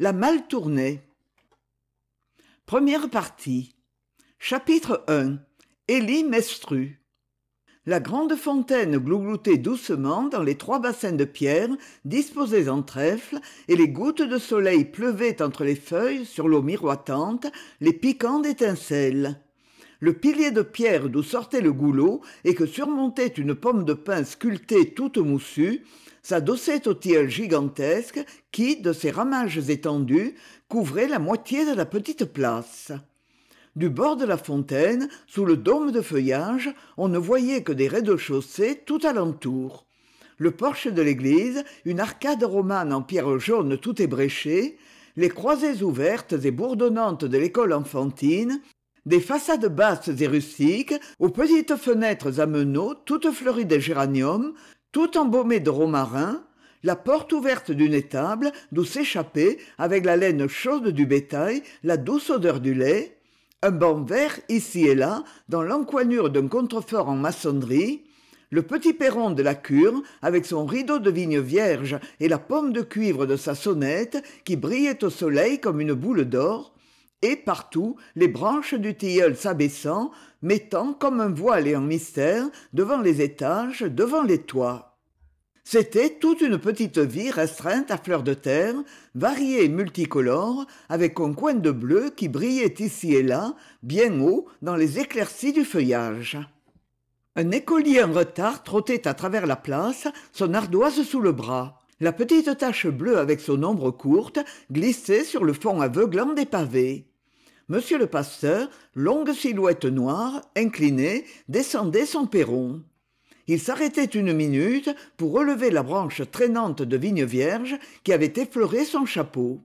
La mal tournée. Première partie. Chapitre 1. Élie menstrue. La grande fontaine glougloutait doucement dans les trois bassins de pierre disposés en trèfle, et les gouttes de soleil pleuvaient entre les feuilles sur l'eau miroitante, les piquants d'étincelles le pilier de pierre d'où sortait le goulot et que surmontait une pomme de pin sculptée toute moussue s'adossait au tilleul gigantesque qui de ses ramages étendus couvrait la moitié de la petite place. Du bord de la fontaine sous le dôme de feuillage on ne voyait que des rez-de-chaussée tout alentour. Le porche de l'église une arcade romane en pierre jaune tout ébréchée les croisées ouvertes et bourdonnantes de l'école enfantine des façades basses et rustiques aux petites fenêtres à meneaux toutes fleuries de géraniums tout embaumées de romarin la porte ouverte d'une étable d'où s'échappait avec la laine chaude du bétail la douce odeur du lait un banc vert ici et là dans l'encoignure d'un contrefort en maçonnerie le petit perron de la cure avec son rideau de vigne vierge et la pomme de cuivre de sa sonnette qui brillait au soleil comme une boule d'or et partout les branches du tilleul s'abaissant mettant comme un voile et un mystère devant les étages devant les toits. C'était toute une petite vie restreinte à fleur de terre variée et multicolore avec un coin de bleu qui brillait ici et là bien haut dans les éclaircies du feuillage. Un écolier en retard trottait à travers la place son ardoise sous le bras. La petite tache bleue avec son ombre courte glissait sur le fond aveuglant des pavés m le pasteur longue silhouette noire inclinée descendait son perron. Il s'arrêtait une minute pour relever la branche traînante de vigne vierge qui avait effleuré son chapeau.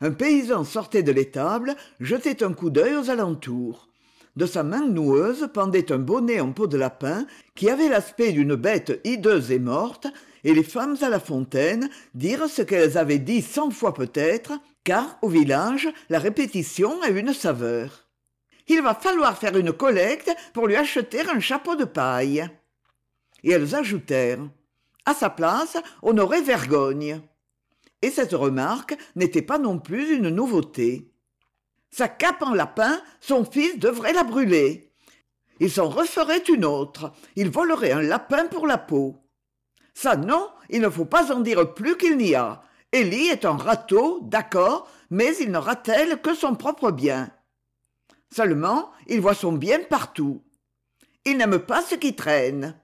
Un paysan sortait de l'étable jetait un coup d'œil aux alentours. De sa main noueuse pendait un bonnet en peau de lapin qui avait l'aspect d'une bête hideuse et morte et les femmes à la fontaine dirent ce qu'elles avaient dit cent fois peut-être car au village la répétition a une saveur. Il va falloir faire une collecte pour lui acheter un chapeau de paille. Et elles ajoutèrent à sa place on aurait vergogne. Et cette remarque n'était pas non plus une nouveauté. Sa cape en lapin son fils devrait la brûler. Il s'en referait une autre. Il volerait un lapin pour la peau. Ça non il ne faut pas en dire plus qu'il n'y a Élie est un râteau, d'accord, mais il ne râtelle que son propre bien. Seulement, il voit son bien partout. Il n'aime pas ce qui traîne.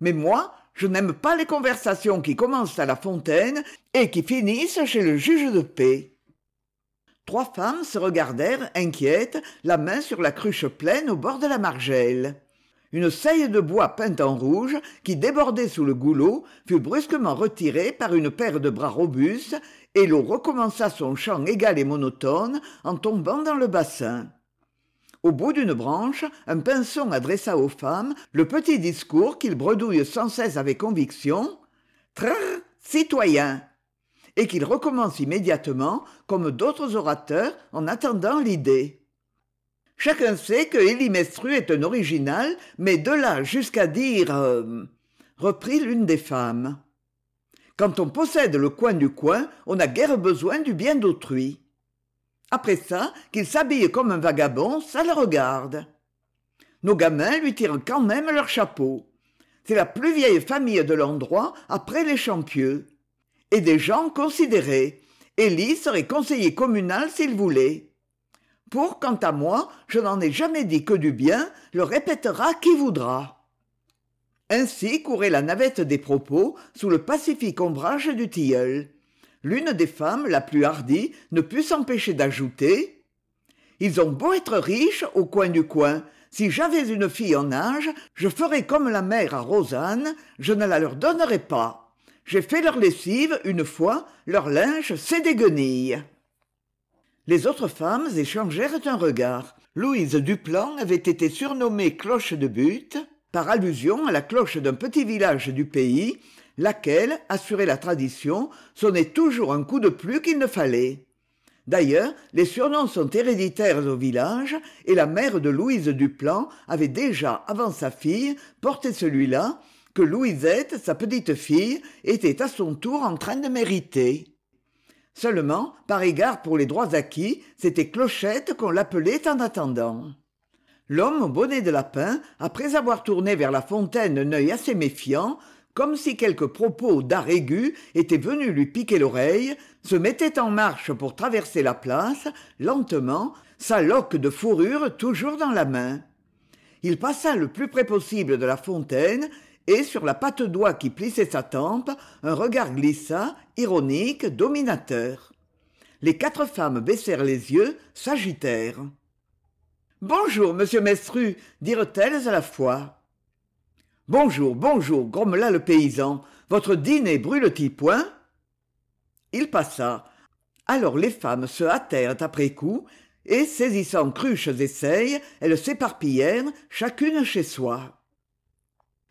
Mais moi, je n'aime pas les conversations qui commencent à la fontaine et qui finissent chez le juge de paix. Trois femmes se regardèrent inquiètes, la main sur la cruche pleine au bord de la margelle une saille de bois peinte en rouge qui débordait sous le goulot fut brusquement retirée par une paire de bras robustes et l'eau recommença son chant égal et monotone en tombant dans le bassin. Au bout d'une branche un pinson adressa aux femmes le petit discours qu'il bredouille sans cesse avec conviction trrr citoyens et qu'il recommence immédiatement comme d'autres orateurs en attendant l'idée chacun sait que élie mestru est un original mais de là jusqu'à dire euh, reprit l'une des femmes. Quand on possède le coin du coin on n'a guère besoin du bien d'autrui. Après ça qu'il s'habille comme un vagabond ça le regarde. Nos gamins lui tirent quand même leur chapeau. C'est la plus vieille famille de l'endroit après les champieux et des gens considérés. Élie serait conseiller communal s'il voulait pour quant à moi je n'en ai jamais dit que du bien le répétera qui voudra. Ainsi courait la navette des propos sous le pacifique ombrage du tilleul. L'une des femmes la plus hardie ne put s'empêcher d'ajouter ils ont beau être riches au coin du coin. Si j'avais une fille en âge je ferais comme la mère à rosanne je ne la leur donnerais pas. J'ai fait leur lessive une fois leur linge c'est des guenilles les autres femmes échangèrent un regard. Louise duplan avait été surnommée cloche de butte par allusion à la cloche d'un petit village du pays laquelle assurait la tradition sonnait toujours un coup de plus qu'il ne fallait. D'ailleurs les surnoms sont héréditaires au village et la mère de louise duplan avait déjà avant sa fille porté celui-là que louisette sa petite fille était à son tour en train de mériter Seulement, par égard pour les droits acquis, c'était Clochette qu'on l'appelait en attendant. L'homme au bonnet de lapin, après avoir tourné vers la fontaine un œil assez méfiant, comme si quelques propos d'art aigu étaient venus lui piquer l'oreille, se mettait en marche pour traverser la place, lentement, sa loque de fourrure toujours dans la main. Il passa le plus près possible de la fontaine, et sur la patte d'oie qui plissait sa tempe, un regard glissa, ironique, dominateur. Les quatre femmes baissèrent les yeux, s'agitèrent. Bonjour, monsieur Mestru, dirent-elles à la fois. Bonjour, bonjour, grommela le paysan. Votre dîner brûle-t-il point? Il passa. Alors les femmes se hâtèrent après coup, et saisissant cruches et seilles, elles s'éparpillèrent, chacune chez soi.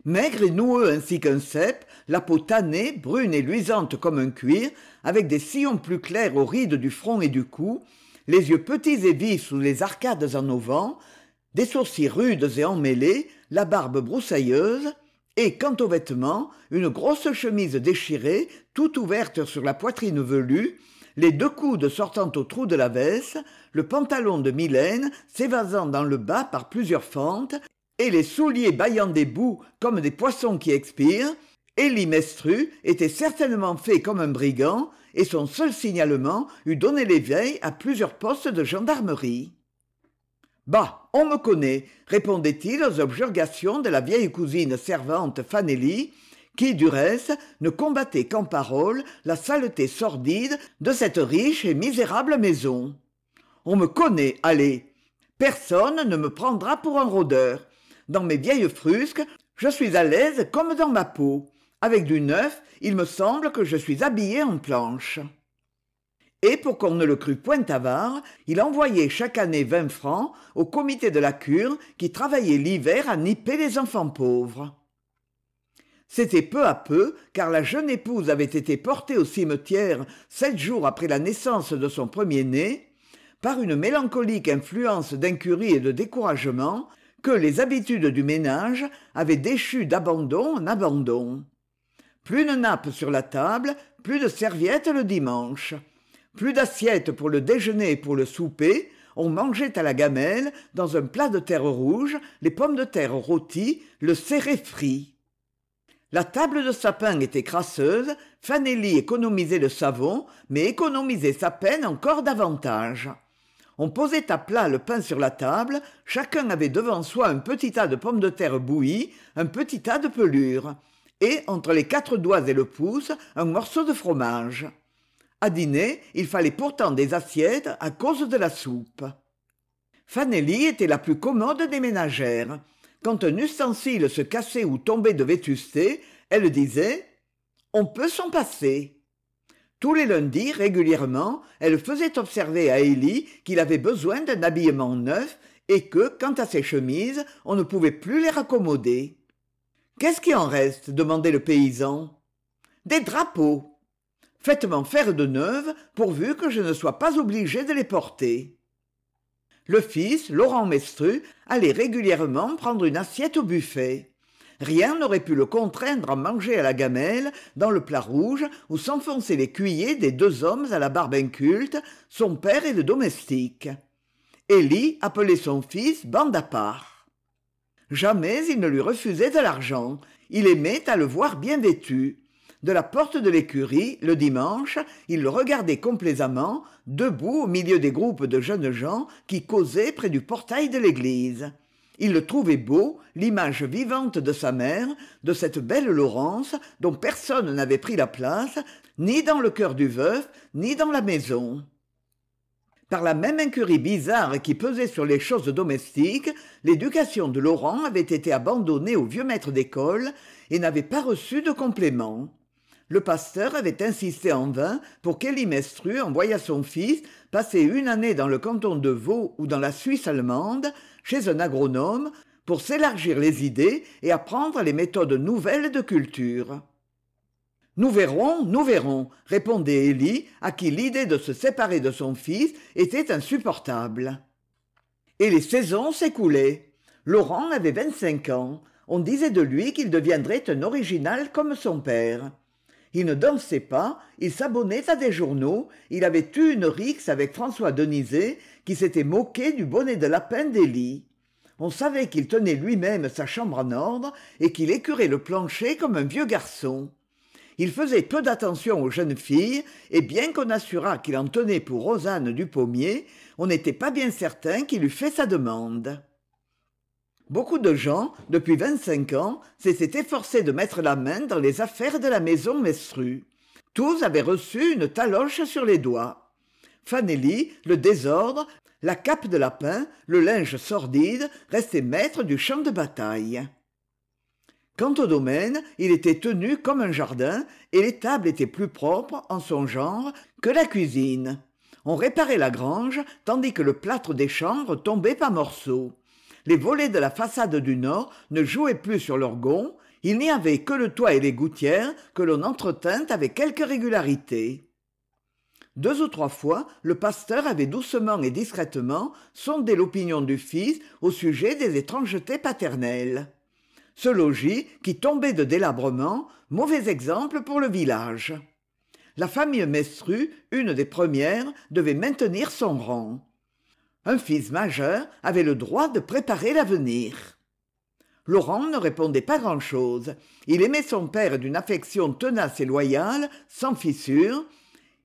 Maigre et noueux ainsi qu'un cep, la peau tannée, brune et luisante comme un cuir, avec des sillons plus clairs aux rides du front et du cou, les yeux petits et vifs sous les arcades en auvent, des sourcils rudes et emmêlés, la barbe broussailleuse, et quant aux vêtements, une grosse chemise déchirée, toute ouverte sur la poitrine velue, les deux coudes sortant au trou de la veste, le pantalon de Mylène s'évasant dans le bas par plusieurs fentes, et les souliers bâillant des bouts comme des poissons qui expirent, Élie Mestru était certainement fait comme un brigand, et son seul signalement eût donné l'éveil à plusieurs postes de gendarmerie. Bah, on me connaît, répondait-il aux objurgations de la vieille cousine servante Fanélie, qui, du reste, ne combattait qu'en parole la saleté sordide de cette riche et misérable maison. On me connaît, allez. Personne ne me prendra pour un rôdeur. Dans mes vieilles frusques, je suis à l'aise comme dans ma peau. Avec du neuf, il me semble que je suis habillé en planche et pour qu'on ne le crût point avare, il envoyait chaque année vingt francs au comité de la cure qui travaillait l'hiver à nipper les enfants pauvres. C'était peu à peu, car la jeune épouse avait été portée au cimetière sept jours après la naissance de son premier-né, par une mélancolique influence d'incurie et de découragement, que les habitudes du ménage avaient déchu d'abandon en abandon. Plus de nappes sur la table, plus de serviettes le dimanche. Plus d'assiettes pour le déjeuner et pour le souper, on mangeait à la gamelle, dans un plat de terre rouge, les pommes de terre rôties, le céré frit. La table de sapin était crasseuse, Fanélie économisait le savon, mais économisait sa peine encore davantage. On posait à plat le pain sur la table, chacun avait devant soi un petit tas de pommes de terre bouillies, un petit tas de pelures, et entre les quatre doigts et le pouce, un morceau de fromage. À dîner, il fallait pourtant des assiettes à cause de la soupe. Fanélie était la plus commode des ménagères. Quand un ustensile se cassait ou tombait de vétusté, elle disait On peut s'en passer. Tous les lundis, régulièrement, elle faisait observer à Élie qu'il avait besoin d'un habillement neuf et que, quant à ses chemises, on ne pouvait plus les raccommoder. Qu'est-ce qui en reste? demandait le paysan. Des drapeaux. Faites-m'en faire de neuves, pourvu que je ne sois pas obligé de les porter. Le fils, Laurent Mestru, allait régulièrement prendre une assiette au buffet. Rien n'aurait pu le contraindre à manger à la gamelle, dans le plat rouge, où s'enfonçaient les cuillers des deux hommes à la barbe inculte, son père et le domestique. Élie appelait son fils bande à part. Jamais il ne lui refusait de l'argent. Il aimait à le voir bien vêtu. De la porte de l'écurie, le dimanche, il le regardait complaisamment, debout au milieu des groupes de jeunes gens qui causaient près du portail de l'église. Il le trouvait beau, l'image vivante de sa mère, de cette belle Laurence dont personne n'avait pris la place, ni dans le cœur du veuf, ni dans la maison. Par la même incurie bizarre qui pesait sur les choses domestiques, l'éducation de Laurent avait été abandonnée au vieux maître d'école et n'avait pas reçu de complément le pasteur avait insisté en vain pour qu'Élie Mestru envoyât son fils passer une année dans le canton de Vaud ou dans la Suisse allemande, chez un agronome, pour s'élargir les idées et apprendre les méthodes nouvelles de culture. Nous verrons, nous verrons, répondait Élie, à qui l'idée de se séparer de son fils était insupportable. Et les saisons s'écoulaient. Laurent avait vingt-cinq ans. On disait de lui qu'il deviendrait un original comme son père il ne dansait pas il s'abonnait à des journaux il avait eu une rixe avec françois deniset qui s'était moqué du bonnet de lapin d'élie on savait qu'il tenait lui-même sa chambre en ordre et qu'il écurait le plancher comme un vieux garçon. Il faisait peu d'attention aux jeunes filles et bien qu'on assurât qu'il en tenait pour rosanne du pommier on n'était pas bien certain qu'il eût fait sa demande beaucoup de gens depuis vingt-cinq ans s'étaient efforcés de mettre la main dans les affaires de la maison Mestrue. tous avaient reçu une taloche sur les doigts. Fanelli le désordre la cape de lapin le linge sordide restaient maîtres du champ de bataille. Quant au domaine il était tenu comme un jardin et les tables étaient plus propres en son genre que la cuisine. On réparait la grange tandis que le plâtre des chambres tombait par morceaux les volets de la façade du nord ne jouaient plus sur leurs gonds il n'y avait que le toit et les gouttières que l'on entretint avec quelque régularité. Deux ou trois fois le pasteur avait doucement et discrètement sondé l'opinion du fils au sujet des étrangetés paternelles. Ce logis qui tombait de délabrement mauvais exemple pour le village. La famille Mestrue, une des premières devait maintenir son rang un fils majeur avait le droit de préparer l'avenir. Laurent ne répondait pas grand'chose. Il aimait son père d'une affection tenace et loyale sans fissure.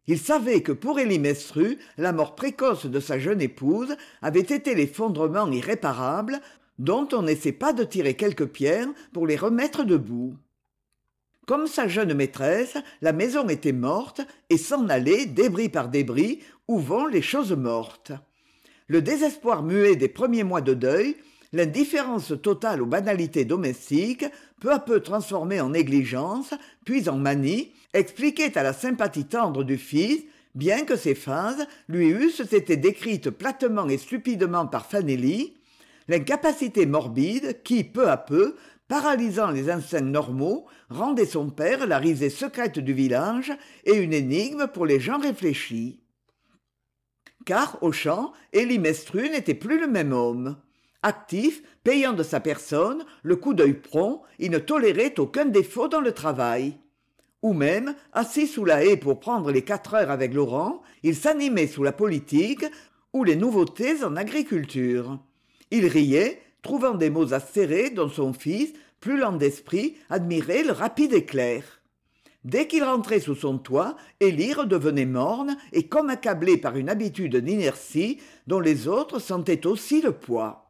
Il savait que pour élie Mestrue, la mort précoce de sa jeune épouse avait été l'effondrement irréparable dont on n'essaie pas de tirer quelques pierres pour les remettre debout. Comme sa jeune maîtresse la maison était morte et s'en allait débris par débris où vont les choses mortes le désespoir muet des premiers mois de deuil l'indifférence totale aux banalités domestiques peu à peu transformées en négligence puis en manie expliquaient à la sympathie tendre du fils bien que ces phases lui eussent été décrites platement et stupidement par fanelli l'incapacité morbide qui peu à peu paralysant les instincts normaux rendait son père la risée secrète du village et une énigme pour les gens réfléchis car au champ élie Mestru n'était plus le même homme. Actif payant de sa personne le coup d'œil prompt il ne tolérait aucun défaut dans le travail. Ou même assis sous la haie pour prendre les quatre heures avec laurent il s'animait sous la politique ou les nouveautés en agriculture. Il riait trouvant des mots acérés dont son fils plus lent d'esprit admirait le rapide éclair dès qu'il rentrait sous son toit élie redevenait morne et comme accablée par une habitude d'inertie dont les autres sentaient aussi le poids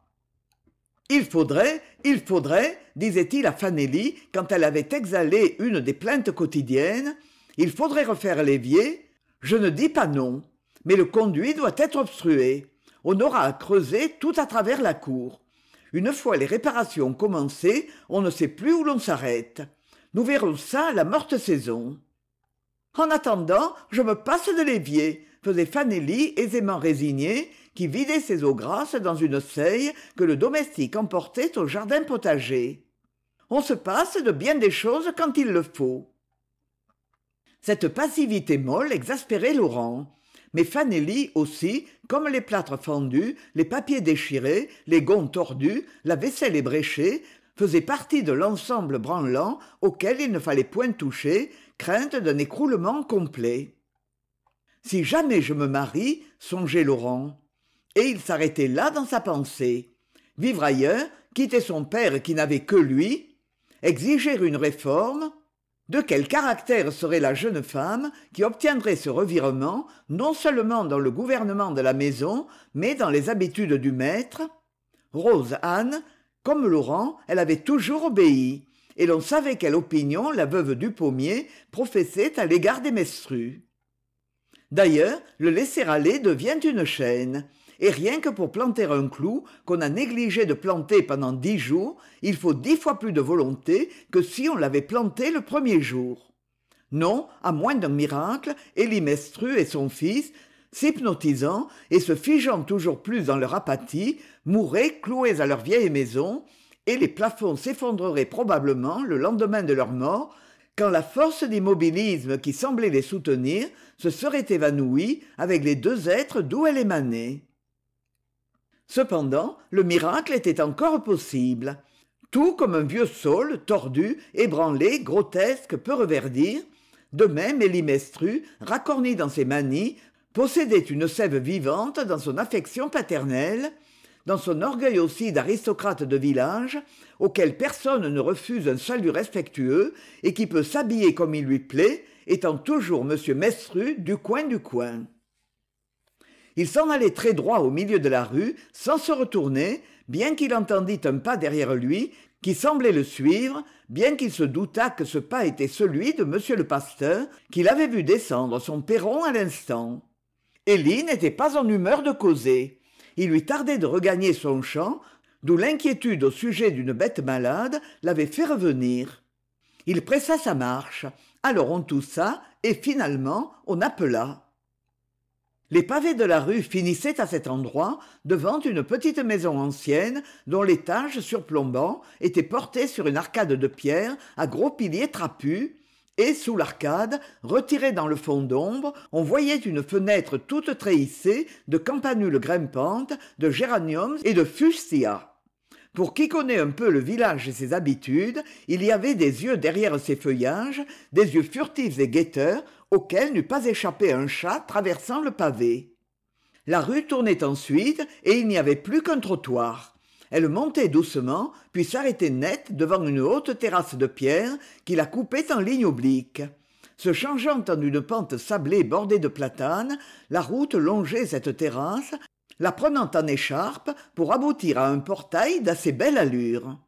il faudrait il faudrait disait-il à fanelli quand elle avait exhalé une des plaintes quotidiennes il faudrait refaire l'évier. Je ne dis pas non mais le conduit doit être obstrué. On aura à creuser tout à travers la cour. Une fois les réparations commencées on ne sait plus où l'on s'arrête nous verrons ça à la morte saison. En attendant je me passe de l'évier faisait fanelli aisément résigné qui vidait ses eaux grasses dans une seille que le domestique emportait au jardin potager. On se passe de bien des choses quand il le faut. Cette passivité molle exaspérait laurent. Mais fanelli aussi comme les plâtres fendus les papiers déchirés les gonds tordus la vaisselle ébréchée faisait partie de l'ensemble branlant auquel il ne fallait point toucher crainte d'un écroulement complet. Si jamais je me marie songeait laurent. Et il s'arrêtait là dans sa pensée. Vivre ailleurs quitter son père qui n'avait que lui exiger une réforme. De quel caractère serait la jeune femme qui obtiendrait ce revirement non seulement dans le gouvernement de la maison mais dans les habitudes du maître? Rose anne comme laurent elle avait toujours obéi. Et l'on savait quelle opinion la veuve du pommier professait à l'égard des mestrues d'ailleurs le laisser aller devient une chaîne. Et rien que pour planter un clou qu'on a négligé de planter pendant dix jours il faut dix fois plus de volonté que si on l'avait planté le premier jour. Non à moins d'un miracle élie Mestru et son fils s'hypnotisant et se figeant toujours plus dans leur apathie mourraient cloués à leur vieille maison et les plafonds s'effondreraient probablement le lendemain de leur mort quand la force d'immobilisme qui semblait les soutenir se serait évanouie avec les deux êtres d'où elle émanait. Cependant le miracle était encore possible. Tout comme un vieux saule tordu ébranlé grotesque peu reverdir de même élie mestru racorni dans ses manies possédait une sève vivante dans son affection paternelle dans son orgueil aussi d'aristocrate de village auquel personne ne refuse un salut respectueux et qui peut s'habiller comme il lui plaît étant toujours m. Mestru du coin du coin. Il s'en allait très droit au milieu de la rue sans se retourner bien qu'il entendît un pas derrière lui qui semblait le suivre bien qu'il se doutât que ce pas était celui de m. le pasteur qu'il avait vu descendre son perron à l'instant élie n'était pas en humeur de causer. Il lui tardait de regagner son champ d'où l'inquiétude au sujet d'une bête malade l'avait fait revenir. Il pressa sa marche. Alors on toussa et finalement on appela. Les pavés de la rue finissaient à cet endroit devant une petite maison ancienne dont l'étage surplombant était porté sur une arcade de pierre à gros piliers trapus et sous l'arcade retirée dans le fond d'ombre on voyait une fenêtre toute treillissée de campanules grimpantes de géraniums et de fuchsias pour qui connaît un peu le village et ses habitudes il y avait des yeux derrière ces feuillages des yeux furtifs et guetteurs auxquels n'eût pas échappé un chat traversant le pavé. La rue tournait ensuite et il n'y avait plus qu'un trottoir elle montait doucement puis s'arrêtait net devant une haute terrasse de pierre qui la coupait en ligne oblique se changeant en une pente sablée bordée de platanes la route longeait cette terrasse la prenant en écharpe pour aboutir à un portail d'assez belle allure.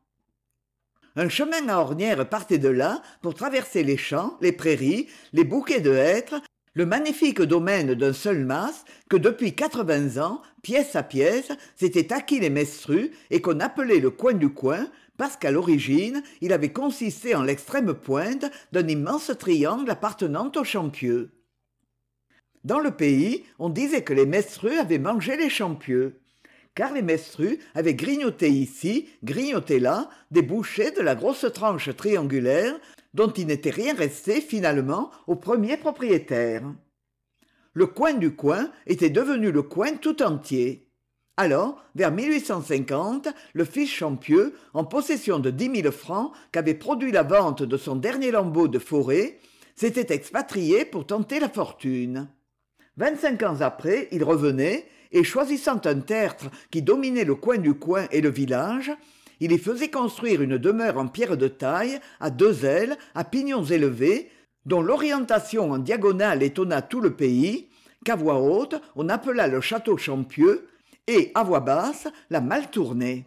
Un chemin à ornières partait de là pour traverser les champs les prairies les bouquets de hêtres le magnifique domaine d'un seul mas que depuis quatre-vingts ans pièce à pièce s'était acquis les mestrus et qu'on appelait le coin du coin parce qu'à l'origine il avait consisté en l'extrême pointe d'un immense triangle appartenant aux champieux dans le pays on disait que les mestrus avaient mangé les champieux car les mestrus avaient grignoté ici grignoté là des bouchées de la grosse tranche triangulaire dont il n'était rien resté finalement au premier propriétaire. Le coin du coin était devenu le coin tout entier. Alors vers le fils champieux en possession de dix mille francs qu'avait produit la vente de son dernier lambeau de forêt s'était expatrié pour tenter la fortune. Vingt-cinq ans après il revenait et choisissant un tertre qui dominait le coin du coin et le village il y faisait construire une demeure en pierre de taille à deux ailes à pignons élevés dont l'orientation en diagonale étonna tout le pays qu'à voix haute on appela le château champieux et à voix basse la mal tournée